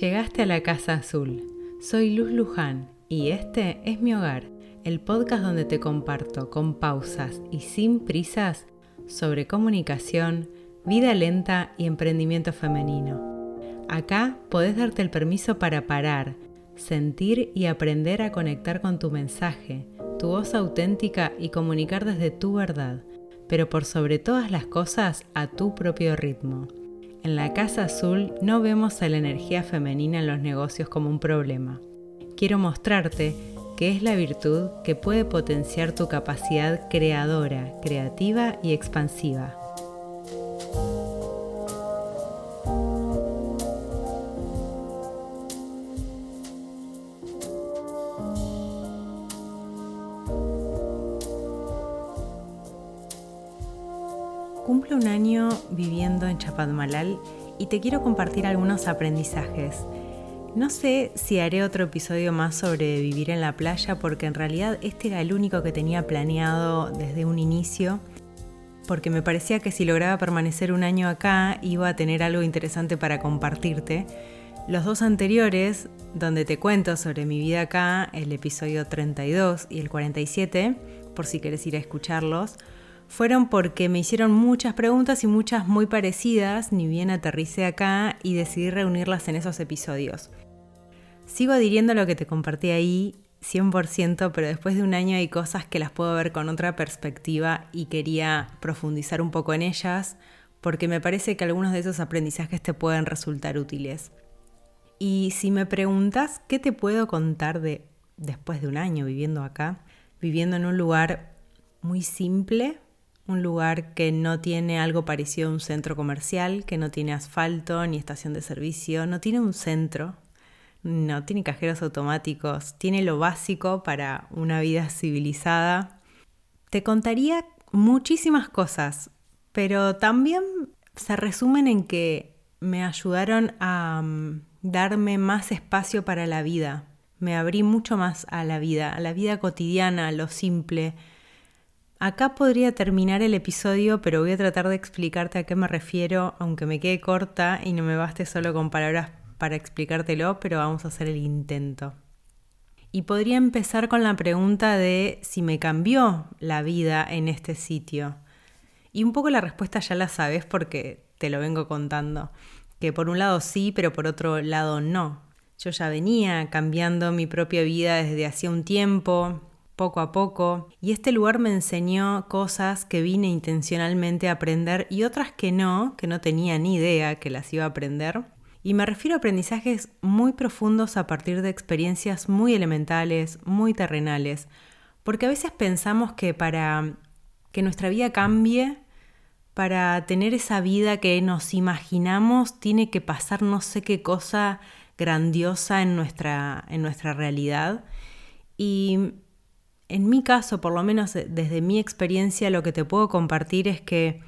Llegaste a la Casa Azul. Soy Luz Luján y este es mi hogar, el podcast donde te comparto con pausas y sin prisas sobre comunicación, vida lenta y emprendimiento femenino. Acá podés darte el permiso para parar, sentir y aprender a conectar con tu mensaje, tu voz auténtica y comunicar desde tu verdad, pero por sobre todas las cosas a tu propio ritmo. En la Casa Azul no vemos a la energía femenina en los negocios como un problema. Quiero mostrarte que es la virtud que puede potenciar tu capacidad creadora, creativa y expansiva. Viviendo en Chapadmalal y te quiero compartir algunos aprendizajes. No sé si haré otro episodio más sobre vivir en la playa porque en realidad este era el único que tenía planeado desde un inicio porque me parecía que si lograba permanecer un año acá iba a tener algo interesante para compartirte. Los dos anteriores, donde te cuento sobre mi vida acá, el episodio 32 y el 47, por si quieres ir a escucharlos, fueron porque me hicieron muchas preguntas y muchas muy parecidas, ni bien aterricé acá y decidí reunirlas en esos episodios. Sigo adhiriendo lo que te compartí ahí 100%, pero después de un año hay cosas que las puedo ver con otra perspectiva y quería profundizar un poco en ellas porque me parece que algunos de esos aprendizajes te pueden resultar útiles. Y si me preguntas qué te puedo contar de después de un año viviendo acá, viviendo en un lugar muy simple, un lugar que no tiene algo parecido a un centro comercial, que no tiene asfalto ni estación de servicio, no tiene un centro, no tiene cajeros automáticos, tiene lo básico para una vida civilizada. Te contaría muchísimas cosas, pero también se resumen en que me ayudaron a mm, darme más espacio para la vida. Me abrí mucho más a la vida, a la vida cotidiana, a lo simple, Acá podría terminar el episodio, pero voy a tratar de explicarte a qué me refiero, aunque me quede corta y no me baste solo con palabras para explicártelo, pero vamos a hacer el intento. Y podría empezar con la pregunta de si me cambió la vida en este sitio. Y un poco la respuesta ya la sabes porque te lo vengo contando. Que por un lado sí, pero por otro lado no. Yo ya venía cambiando mi propia vida desde hacía un tiempo, poco a poco, y este lugar me enseñó cosas que vine intencionalmente a aprender y otras que no, que no tenía ni idea que las iba a aprender. Y me refiero a aprendizajes muy profundos a partir de experiencias muy elementales, muy terrenales, porque a veces pensamos que para que nuestra vida cambie, para tener esa vida que nos imaginamos, tiene que pasar no sé qué cosa grandiosa en nuestra, en nuestra realidad. Y en mi caso, por lo menos desde mi experiencia, lo que te puedo compartir es que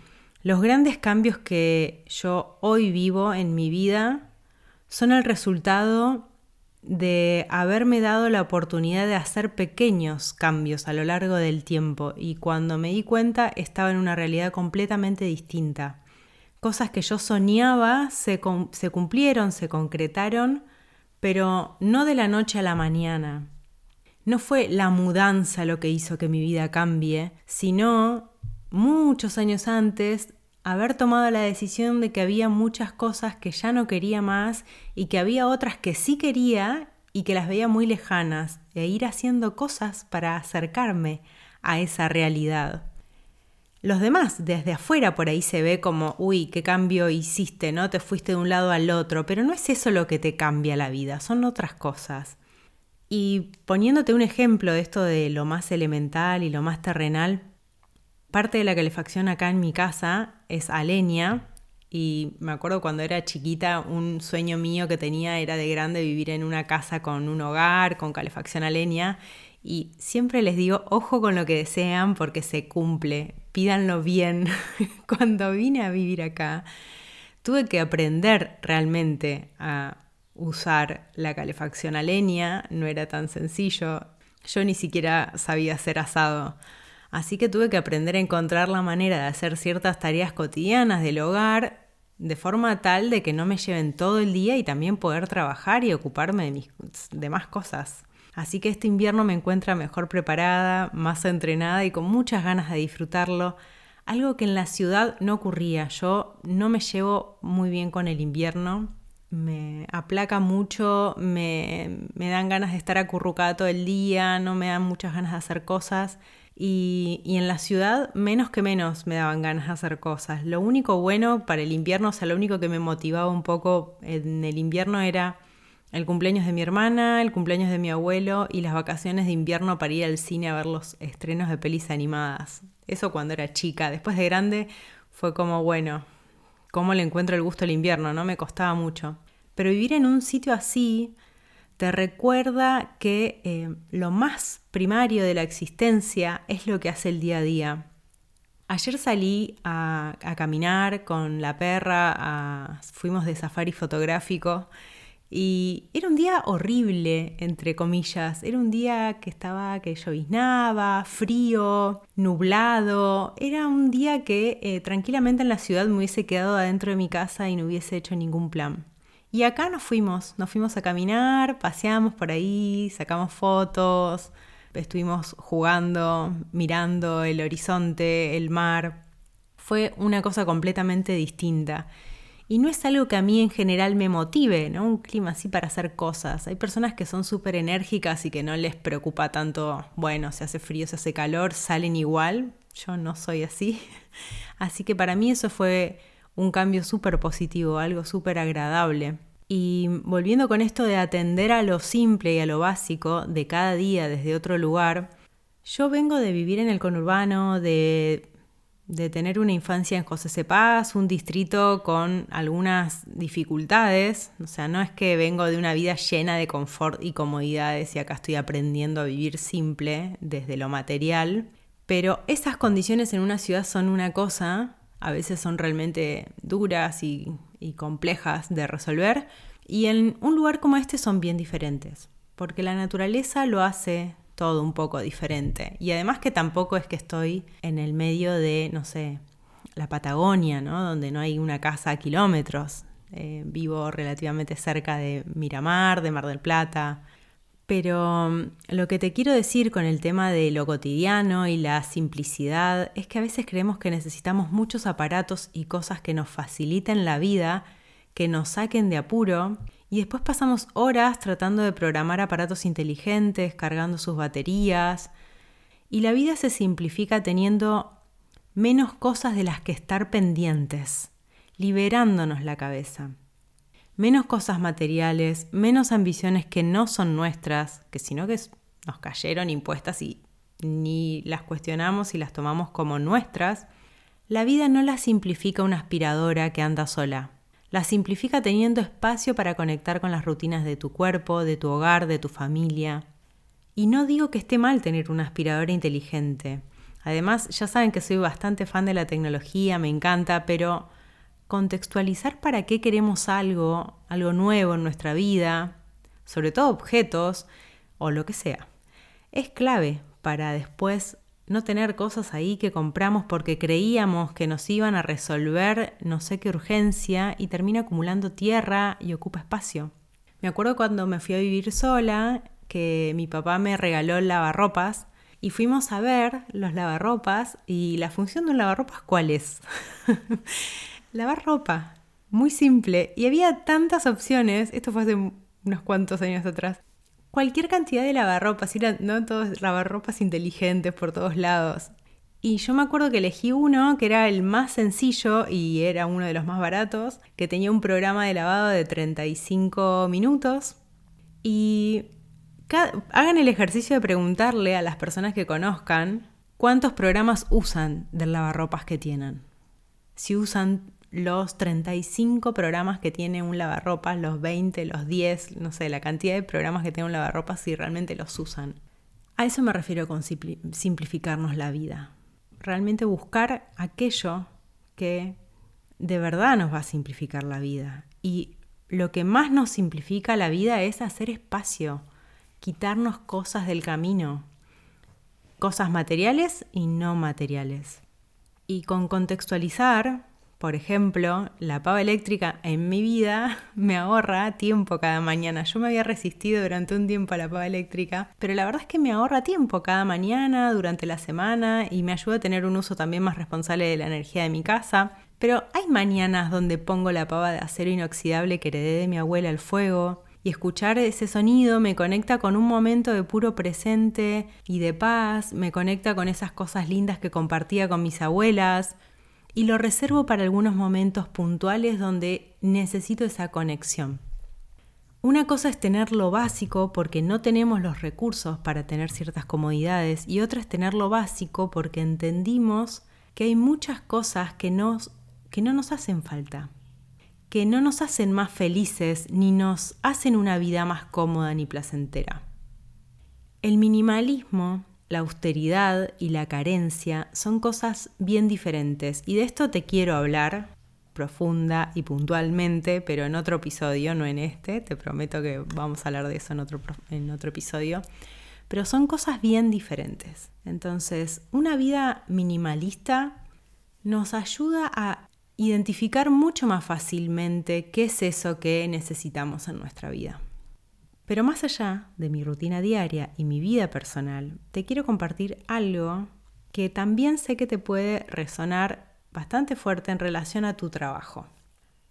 los grandes cambios que yo hoy vivo en mi vida son el resultado de haberme dado la oportunidad de hacer pequeños cambios a lo largo del tiempo y cuando me di cuenta estaba en una realidad completamente distinta. Cosas que yo soñaba se, se cumplieron, se concretaron, pero no de la noche a la mañana. No fue la mudanza lo que hizo que mi vida cambie, sino muchos años antes haber tomado la decisión de que había muchas cosas que ya no quería más y que había otras que sí quería y que las veía muy lejanas, e ir haciendo cosas para acercarme a esa realidad. Los demás, desde afuera por ahí se ve como, uy, qué cambio hiciste, ¿no? Te fuiste de un lado al otro, pero no es eso lo que te cambia la vida, son otras cosas. Y poniéndote un ejemplo de esto de lo más elemental y lo más terrenal, parte de la calefacción acá en mi casa es a leña y me acuerdo cuando era chiquita un sueño mío que tenía era de grande vivir en una casa con un hogar, con calefacción a leña y siempre les digo, ojo con lo que desean porque se cumple, pídanlo bien. Cuando vine a vivir acá, tuve que aprender realmente a usar la calefacción a leña, no era tan sencillo. Yo ni siquiera sabía hacer asado. Así que tuve que aprender a encontrar la manera de hacer ciertas tareas cotidianas del hogar de forma tal de que no me lleven todo el día y también poder trabajar y ocuparme de mis demás cosas. Así que este invierno me encuentra mejor preparada, más entrenada y con muchas ganas de disfrutarlo, algo que en la ciudad no ocurría. Yo no me llevo muy bien con el invierno, me aplaca mucho, me, me dan ganas de estar acurrucada todo el día, no me dan muchas ganas de hacer cosas. Y, en la ciudad menos que menos me daban ganas de hacer cosas. Lo único bueno para el invierno, o sea, lo único que me motivaba un poco en el invierno era el cumpleaños de mi hermana, el cumpleaños de mi abuelo y las vacaciones de invierno para ir al cine a ver los estrenos de pelis animadas. Eso cuando era chica. Después de grande fue como, bueno, ¿cómo le encuentro el gusto al invierno? No me costaba mucho. Pero vivir en un sitio así te recuerda que eh, lo más primario de la existencia es lo que hace el día a día. Ayer salí a, caminar con la perra, fuimos de safari fotográfico y era un día horrible, entre comillas. Era un día que estaba, que lloviznaba, frío, nublado. Era un día que eh, tranquilamente en la ciudad me hubiese quedado adentro de mi casa y no hubiese hecho ningún plan. Y acá nos fuimos, nos fuimos a caminar, paseamos por ahí, sacamos fotos, estuvimos jugando, mirando el horizonte, el mar. Fue una cosa completamente distinta. Y no es algo que a mí en general me motive, ¿no? Un clima así para hacer cosas. Hay personas que son súper enérgicas y que no les preocupa tanto, bueno, se hace frío, se hace calor, salen igual. Yo no soy así. Así que para mí eso fue un cambio súper positivo, algo súper agradable. Y volviendo con esto de atender a lo simple y a lo básico de cada día desde otro lugar, yo vengo de vivir en el conurbano, de, de tener una infancia en José Cepaz, un distrito con algunas dificultades, o sea, no es que vengo de una vida llena de confort y comodidades y acá estoy aprendiendo a vivir simple desde lo material, pero esas condiciones en una ciudad son una cosa a veces son realmente duras y, complejas de resolver, y en un lugar como este son bien diferentes, porque la naturaleza lo hace todo un poco diferente. Y además que tampoco es que estoy en el medio de, no sé, la Patagonia, ¿no? Donde no hay una casa a kilómetros. Eh, vivo relativamente cerca de Miramar, de Mar del Plata. Pero mm, lo que te quiero decir con el tema de lo cotidiano y la simplicidad es que a veces creemos que necesitamos muchos aparatos y cosas que nos faciliten la vida, que nos saquen de apuro, y después pasamos horas tratando de programar aparatos inteligentes, cargando sus baterías, y la vida se simplifica teniendo menos cosas de las que estar pendientes, liberándonos la cabeza menos cosas materiales, menos ambiciones que no son nuestras, que sino que nos cayeron impuestas y ni las cuestionamos y las tomamos como nuestras, la vida no la simplifica una aspiradora que anda sola. La simplifica teniendo espacio para conectar con las rutinas de tu cuerpo, de tu hogar, de tu familia. Y no digo que esté mal tener una aspiradora inteligente. Además, ya saben que soy bastante fan de la tecnología, me encanta, pero contextualizar para qué queremos algo, algo nuevo en nuestra vida, sobre todo objetos o lo que sea, es clave para después no tener cosas ahí que compramos porque creíamos que nos iban a resolver no sé qué urgencia y termina acumulando tierra y ocupa espacio. Me acuerdo cuando me fui a vivir sola que mi papá me regaló lavarropas y fuimos a ver los lavarropas y la función de un lavarropas cuál es. lavar ropa. Muy simple. Y había tantas opciones, esto fue hace unos cuantos años atrás. Cualquier cantidad de lavarropas, no todos lavarropas inteligentes por todos lados. Y yo me acuerdo que elegí uno que era el más sencillo y era uno de los más baratos, que tenía un programa de lavado de 35 minutos. Y hagan el ejercicio de preguntarle a las personas que conozcan cuántos programas usan del lavarropas que tienen. Si usan los 35 programas que tiene un lavarropas, los 20, los 10, no sé, la cantidad de programas que tiene un lavarropas si realmente los usan. A eso me refiero con simplificarnos la vida. Realmente buscar aquello que de verdad nos va a simplificar la vida. Y lo que más nos simplifica la vida es hacer espacio, quitarnos cosas del camino, cosas materiales y no materiales. Y con contextualizar Por ejemplo, la pava eléctrica en mi vida me ahorra tiempo cada mañana. Yo me había resistido durante un tiempo a la pava eléctrica, pero la verdad es que me ahorra tiempo cada mañana, durante la semana y me ayuda a tener un uso también más responsable de la energía de mi casa. Pero hay mañanas donde pongo la pava de acero inoxidable que heredé de mi abuela al fuego, y escuchar ese sonido me conecta con un momento de puro presente y de paz, me conecta con esas cosas lindas que compartía con mis abuelas y lo reservo para algunos momentos puntuales donde necesito esa conexión. Una cosa es tener lo básico porque no tenemos los recursos para tener ciertas comodidades y otra es tener lo básico porque entendimos que hay muchas cosas que, nos, que no nos hacen falta que no nos hacen más felices ni nos hacen una vida más cómoda ni placentera. El minimalismo, la austeridad y la carencia son cosas bien diferentes y de esto te quiero hablar profunda y puntualmente, pero en otro episodio, no en este, te prometo que vamos a hablar de eso en otro, en otro episodio, pero son cosas bien diferentes. Entonces, una vida minimalista nos ayuda a identificar mucho más fácilmente qué es eso que necesitamos en nuestra vida. Pero más allá de mi rutina diaria y mi vida personal, te quiero compartir algo que también sé que te puede resonar bastante fuerte en relación a tu trabajo.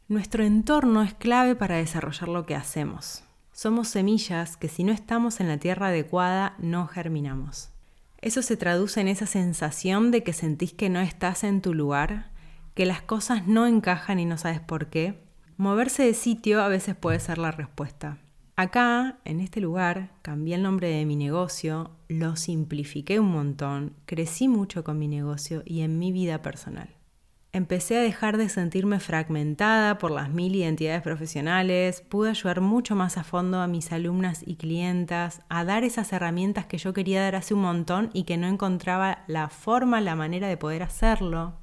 Nuestro entorno es clave para desarrollar lo que hacemos. Somos semillas que si no estamos en la tierra adecuada no germinamos. Eso se traduce en esa sensación de que sentís que no estás en tu lugar que las cosas no encajan y no sabes por qué, moverse de sitio a veces puede ser la respuesta. Acá, en este lugar, cambié el nombre de mi negocio, lo simplifiqué un montón, crecí mucho con mi negocio y en mi vida personal. Empecé a dejar de sentirme fragmentada por las mil identidades profesionales, pude ayudar mucho más a fondo a mis alumnas y clientas, a dar esas herramientas que yo quería dar hace un montón y que no encontraba la forma, la manera de poder hacerlo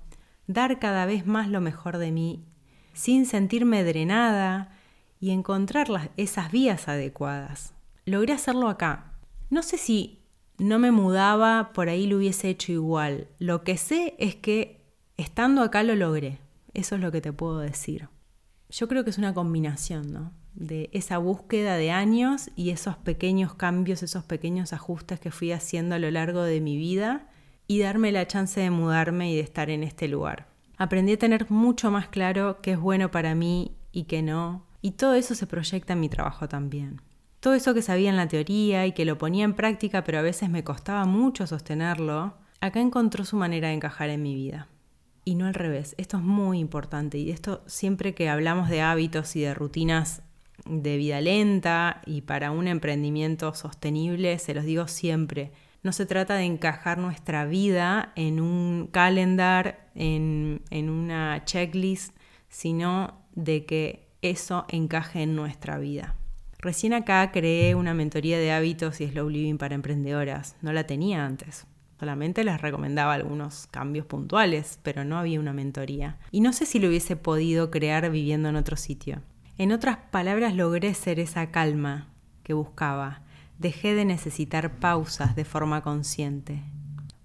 dar cada vez más lo mejor de mí, sin sentirme drenada y encontrar esas vías adecuadas. Logré hacerlo acá. No sé si no me mudaba, por ahí lo hubiese hecho igual. Lo que sé es que estando acá lo logré. Eso es lo que te puedo decir. Yo creo que es una combinación, ¿no? De esa búsqueda de años y esos pequeños cambios, esos pequeños ajustes que fui haciendo a lo largo de mi vida y darme la chance de mudarme y de estar en este lugar. Aprendí a tener mucho más claro qué es bueno para mí y qué no, y todo eso se proyecta en mi trabajo también. Todo eso que sabía en la teoría y que lo ponía en práctica, pero a veces me costaba mucho sostenerlo, acá encontró su manera de encajar en mi vida. Y no al revés, esto es muy importante y esto siempre que hablamos de hábitos y de rutinas de vida lenta y para un emprendimiento sostenible, se los digo siempre, no se trata de encajar nuestra vida en un calendar, en, en una checklist, sino de que eso encaje en nuestra vida. Recién acá creé una mentoría de hábitos y slow living para emprendedoras. No la tenía antes. Solamente les recomendaba algunos cambios puntuales, pero no había una mentoría. Y no sé si lo hubiese podido crear viviendo en otro sitio. En otras palabras, logré ser esa calma que buscaba, dejé de necesitar pausas de forma consciente,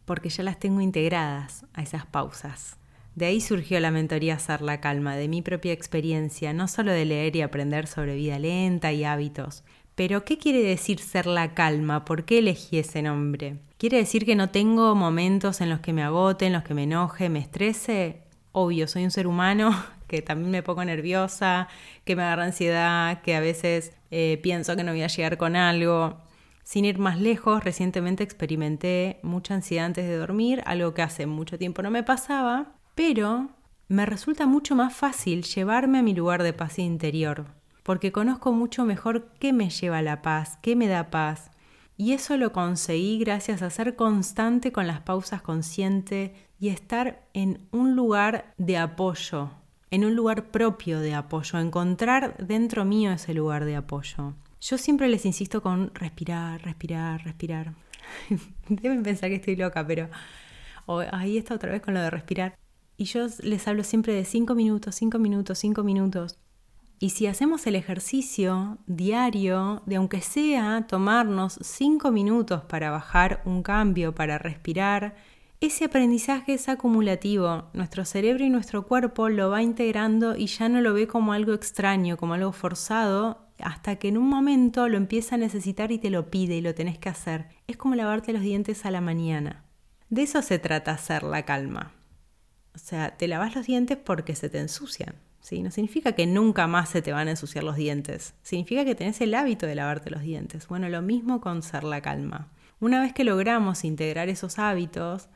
porque ya las tengo integradas a esas pausas. De ahí surgió la mentoría Ser la Calma, de mi propia experiencia, no solo de leer y aprender sobre vida lenta y hábitos. Pero, ¿qué quiere decir ser la calma? ¿Por qué elegí ese nombre? ¿Quiere decir que no tengo momentos en los que me agote, en los que me enoje, me estrese? Obvio, soy un ser humano que también me pongo nerviosa, que me agarra ansiedad, que a veces eh, pienso que no voy a llegar con algo. Sin ir más lejos, recientemente experimenté mucha ansiedad antes de dormir, algo que hace mucho tiempo no me pasaba, pero me resulta mucho más fácil llevarme a mi lugar de paz interior, porque conozco mucho mejor qué me lleva a la paz, qué me da paz. Y eso lo conseguí gracias a ser constante con las pausas conscientes y estar en un lugar de apoyo, en un lugar propio de apoyo, encontrar dentro mío ese lugar de apoyo. Yo siempre les insisto con respirar, respirar, respirar. Deben pensar que estoy loca, pero ahí está otra vez con lo de respirar. Y yo les hablo siempre de cinco minutos, cinco minutos, cinco minutos. Y si hacemos el ejercicio diario de aunque sea tomarnos cinco minutos para bajar un cambio, para respirar, ese aprendizaje es acumulativo. Nuestro cerebro y nuestro cuerpo lo va integrando y ya no lo ve como algo extraño, como algo forzado, hasta que en un momento lo empieza a necesitar y te lo pide y lo tenés que hacer. Es como lavarte los dientes a la mañana. De eso se trata hacer la calma. O sea, te lavas los dientes porque se te ensucian. ¿sí? No significa que nunca más se te van a ensuciar los dientes. Significa que tenés el hábito de lavarte los dientes. Bueno, lo mismo con ser la calma. Una vez que logramos integrar esos hábitos,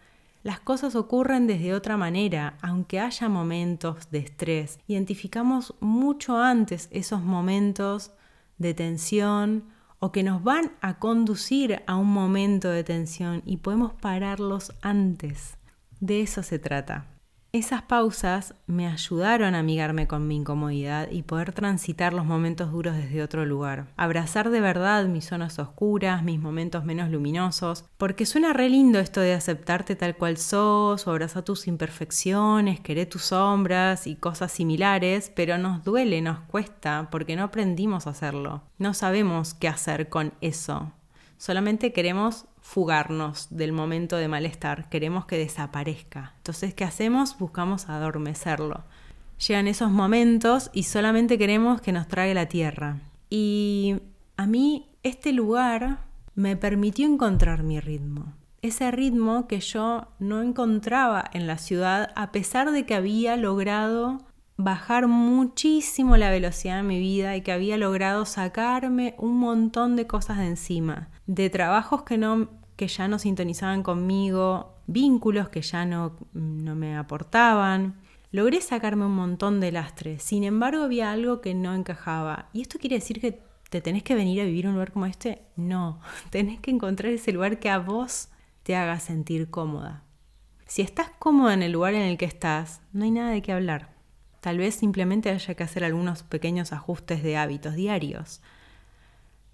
las cosas ocurren desde otra manera, aunque haya momentos de estrés. Identificamos mucho antes esos momentos de tensión o que nos van a conducir a un momento de tensión y podemos pararlos antes. De eso se trata. Esas pausas me ayudaron a amigarme con mi incomodidad y poder transitar los momentos duros desde otro lugar. Abrazar de verdad mis zonas oscuras, mis momentos menos luminosos, porque suena re lindo esto de aceptarte tal cual sos, o abrazar tus imperfecciones, querer tus sombras y cosas similares, pero nos duele, nos cuesta, porque no aprendimos a hacerlo. No sabemos qué hacer con eso. Solamente queremos fugarnos del momento de malestar, queremos que desaparezca. Entonces, ¿qué hacemos? Buscamos adormecerlo. Llegan esos momentos y solamente queremos que nos trague la tierra. Y a mí este lugar me permitió encontrar mi ritmo. Ese ritmo que yo no encontraba en la ciudad a pesar de que había logrado bajar muchísimo la velocidad de mi vida y que había logrado sacarme un montón de cosas de encima, de trabajos que no que ya no sintonizaban conmigo, vínculos que ya no, no me aportaban. Logré sacarme un montón de lastre, sin embargo había algo que no encajaba. ¿Y esto quiere decir que te tenés que venir a vivir un lugar como este? No, tenés que encontrar ese lugar que a vos te haga sentir cómoda. Si estás cómoda en el lugar en el que estás, no hay nada de qué hablar. Tal vez simplemente haya que hacer algunos pequeños ajustes de hábitos diarios.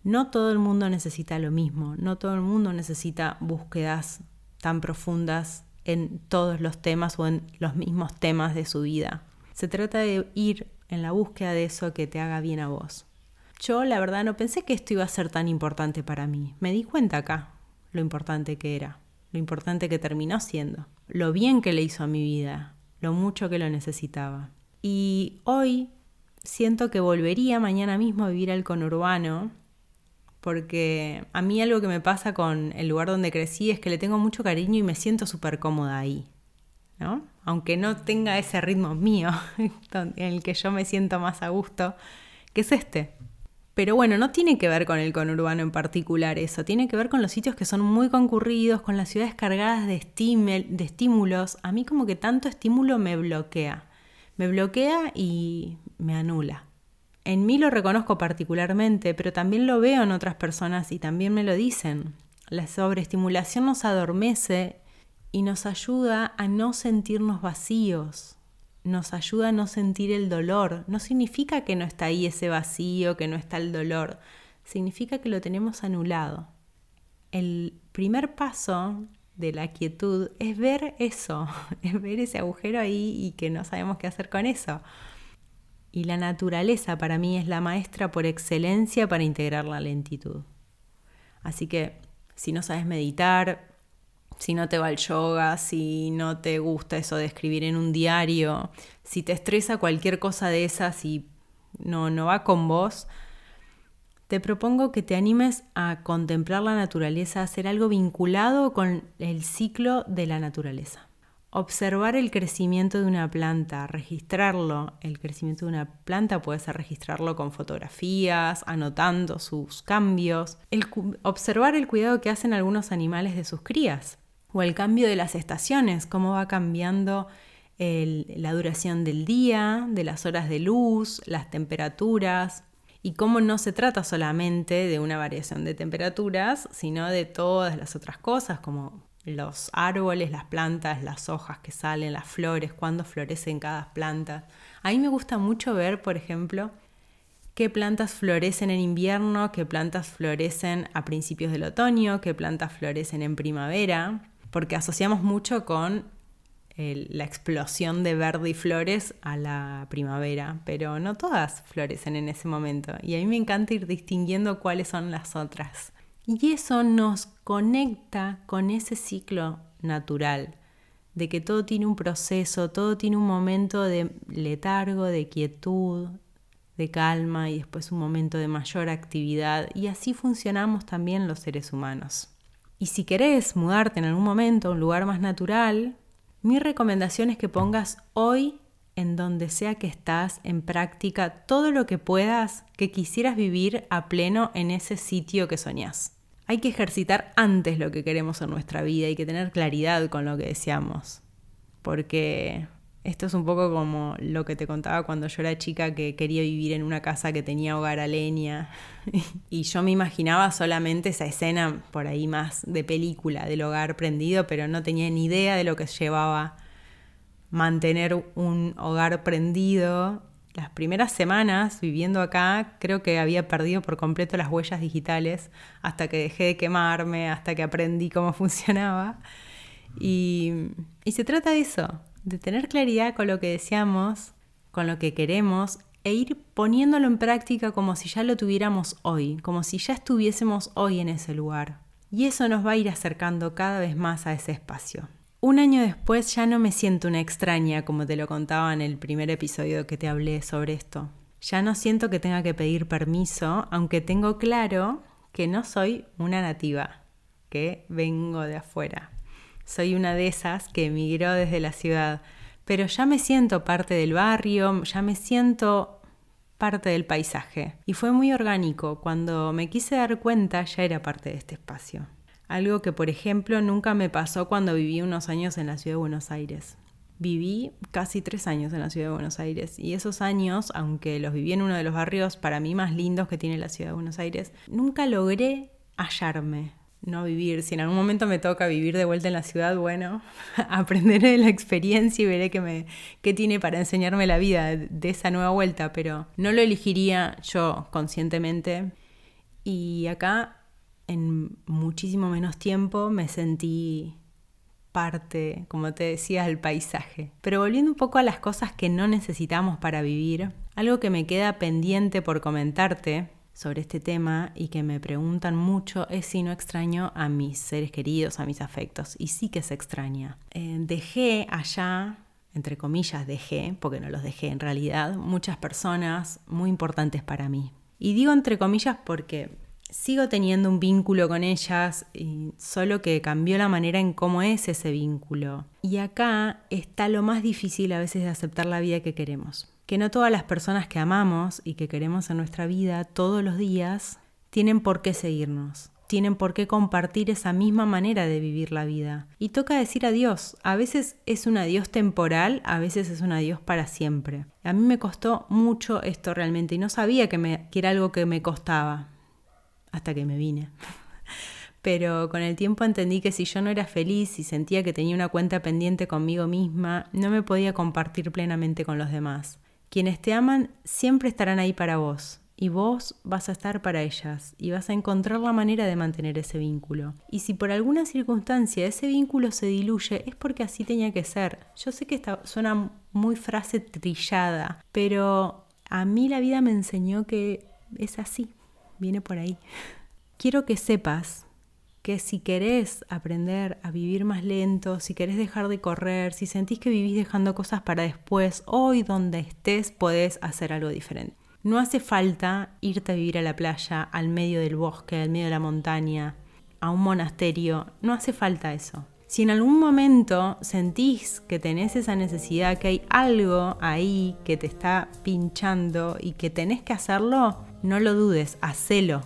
No todo el mundo necesita lo mismo, no todo el mundo necesita búsquedas tan profundas en todos los temas o en los mismos temas de su vida. Se trata de ir en la búsqueda de eso que te haga bien a vos. Yo la verdad no pensé que esto iba a ser tan importante para mí. Me di cuenta acá lo importante que era, lo importante que terminó siendo, lo bien que le hizo a mi vida, lo mucho que lo necesitaba. Y hoy siento que volvería mañana mismo a vivir al conurbano porque a mí algo que me pasa con el lugar donde crecí es que le tengo mucho cariño y me siento súper cómoda ahí, ¿no? Aunque no tenga ese ritmo mío en el que yo me siento más a gusto, que es este. Pero bueno, no tiene que ver con el conurbano en particular eso, tiene que ver con los sitios que son muy concurridos, con las ciudades cargadas de, de estímulos. A mí como que tanto estímulo me bloquea. Me bloquea y me anula en mí lo reconozco particularmente, pero también lo veo en otras personas y también me lo dicen. La sobreestimulación nos adormece y nos ayuda a no sentirnos vacíos, nos ayuda a no sentir el dolor. No significa que no está ahí ese vacío, que no está el dolor, significa que lo tenemos anulado. El primer paso de la quietud es ver eso, es ver ese agujero ahí y que no sabemos qué hacer con eso y la naturaleza para mí es la maestra por excelencia para integrar la lentitud. Así que si no sabes meditar, si no te va el yoga, si no te gusta eso de escribir en un diario, si te estresa cualquier cosa de esas y no, no va con vos, te propongo que te animes a contemplar la naturaleza, a hacer algo vinculado con el ciclo de la naturaleza. Observar el crecimiento de una planta, registrarlo. El crecimiento de una planta puede ser registrarlo con fotografías, anotando sus cambios. observar el cuidado que hacen algunos animales de sus crías. O el cambio de las estaciones, cómo va cambiando la duración del día, de las horas de luz, las temperaturas. Y cómo no se trata solamente de una variación de temperaturas, sino de todas las otras cosas, como los árboles, las plantas, las hojas que salen, las flores, cuándo florecen cada planta. A mí me gusta mucho ver, por ejemplo, qué plantas florecen en invierno, qué plantas florecen a principios del otoño, qué plantas florecen en primavera, porque asociamos mucho con la explosión de verde y flores a la primavera, pero no todas florecen en ese momento. Y a mí me encanta ir distinguiendo cuáles son las otras. Y eso nos conecta con ese ciclo natural, de que todo tiene un proceso, todo tiene un momento de letargo, de quietud, de calma y después un momento de mayor actividad y así funcionamos también los seres humanos. Y si querés mudarte en algún momento a un lugar más natural, mi recomendación es que pongas hoy en donde sea que estás en práctica todo lo que puedas que quisieras vivir a pleno en ese sitio que soñás. Hay que ejercitar antes lo que queremos en nuestra vida y que tener claridad con lo que deseamos. Porque esto es un poco como lo que te contaba cuando yo era chica que quería vivir en una casa que tenía hogar a leña. y yo me imaginaba solamente esa escena por ahí más de película del hogar prendido, pero no tenía ni idea de lo que llevaba mantener un hogar prendido. Las primeras semanas viviendo acá creo que había perdido por completo las huellas digitales hasta que dejé de quemarme, hasta que aprendí cómo funcionaba. Y, se trata de eso, de tener claridad con lo que deseamos, con lo que queremos e ir poniéndolo en práctica como si ya lo tuviéramos hoy, como si ya estuviésemos hoy en ese lugar. Y eso nos va a ir acercando cada vez más a ese espacio. Un año después ya no me siento una extraña como te lo contaba en el primer episodio que te hablé sobre esto. Ya no siento que tenga que pedir permiso, aunque tengo claro que no soy una nativa, que vengo de afuera. Soy una de esas que emigró desde la ciudad, pero ya me siento parte del barrio, ya me siento parte del paisaje. Y fue muy orgánico, cuando me quise dar cuenta ya era parte de este espacio. Algo que, por ejemplo, nunca me pasó cuando viví unos años en la ciudad de Buenos Aires. Viví casi tres años en la ciudad de Buenos Aires y esos años, aunque los viví en uno de los barrios para mí más lindos que tiene la ciudad de Buenos Aires, nunca logré hallarme, no vivir. Si en algún momento me toca vivir de vuelta en la ciudad, bueno, aprenderé de la experiencia y veré qué, me, qué tiene para enseñarme la vida de esa nueva vuelta, pero no lo elegiría yo conscientemente. Y acá, en muchísimo menos tiempo, me sentí parte, como te decía, del paisaje. Pero volviendo un poco a las cosas que no necesitamos para vivir, algo que me queda pendiente por comentarte sobre este tema y que me preguntan mucho es si no extraño a mis seres queridos, a mis afectos. Y sí que se extraña. Eh, dejé allá, entre comillas dejé, porque no los dejé en realidad, muchas personas muy importantes para mí. Y digo entre comillas porque sigo teniendo un vínculo con ellas, y solo que cambió la manera en cómo es ese vínculo. Y acá está lo más difícil a veces de aceptar la vida que queremos que no todas las personas que amamos y que queremos en nuestra vida todos los días tienen por qué seguirnos, tienen por qué compartir esa misma manera de vivir la vida. Y toca decir adiós. A veces es un adiós temporal, a veces es un adiós para siempre. A mí me costó mucho esto realmente y no sabía que, me, que era algo que me costaba hasta que me vine. Pero con el tiempo entendí que si yo no era feliz y sentía que tenía una cuenta pendiente conmigo misma, no me podía compartir plenamente con los demás. Quienes te aman siempre estarán ahí para vos y vos vas a estar para ellas y vas a encontrar la manera de mantener ese vínculo. Y si por alguna circunstancia ese vínculo se diluye, es porque así tenía que ser. Yo sé que esta suena muy frase trillada, pero a mí la vida me enseñó que es así, viene por ahí. Quiero que sepas que si querés aprender a vivir más lento, si querés dejar de correr, si sentís que vivís dejando cosas para después, hoy donde estés podés hacer algo diferente. No hace falta irte a vivir a la playa, al medio del bosque, al medio de la montaña, a un monasterio, no hace falta eso. Si en algún momento sentís que tenés esa necesidad, que hay algo ahí que te está pinchando y que tenés que hacerlo, no lo dudes, hacelo.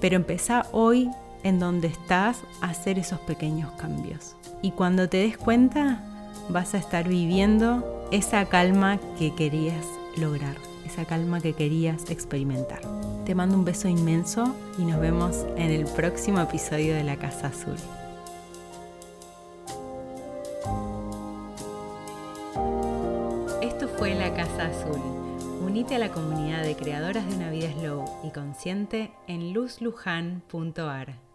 Pero empezá hoy en donde estás a hacer esos pequeños cambios. Y cuando te des cuenta, vas a estar viviendo esa calma que querías lograr, esa calma que querías experimentar. Te mando un beso inmenso y nos vemos en el próximo episodio de La Casa Azul. Unite a la comunidad de creadoras de una vida slow y consciente en luzlujan.ar.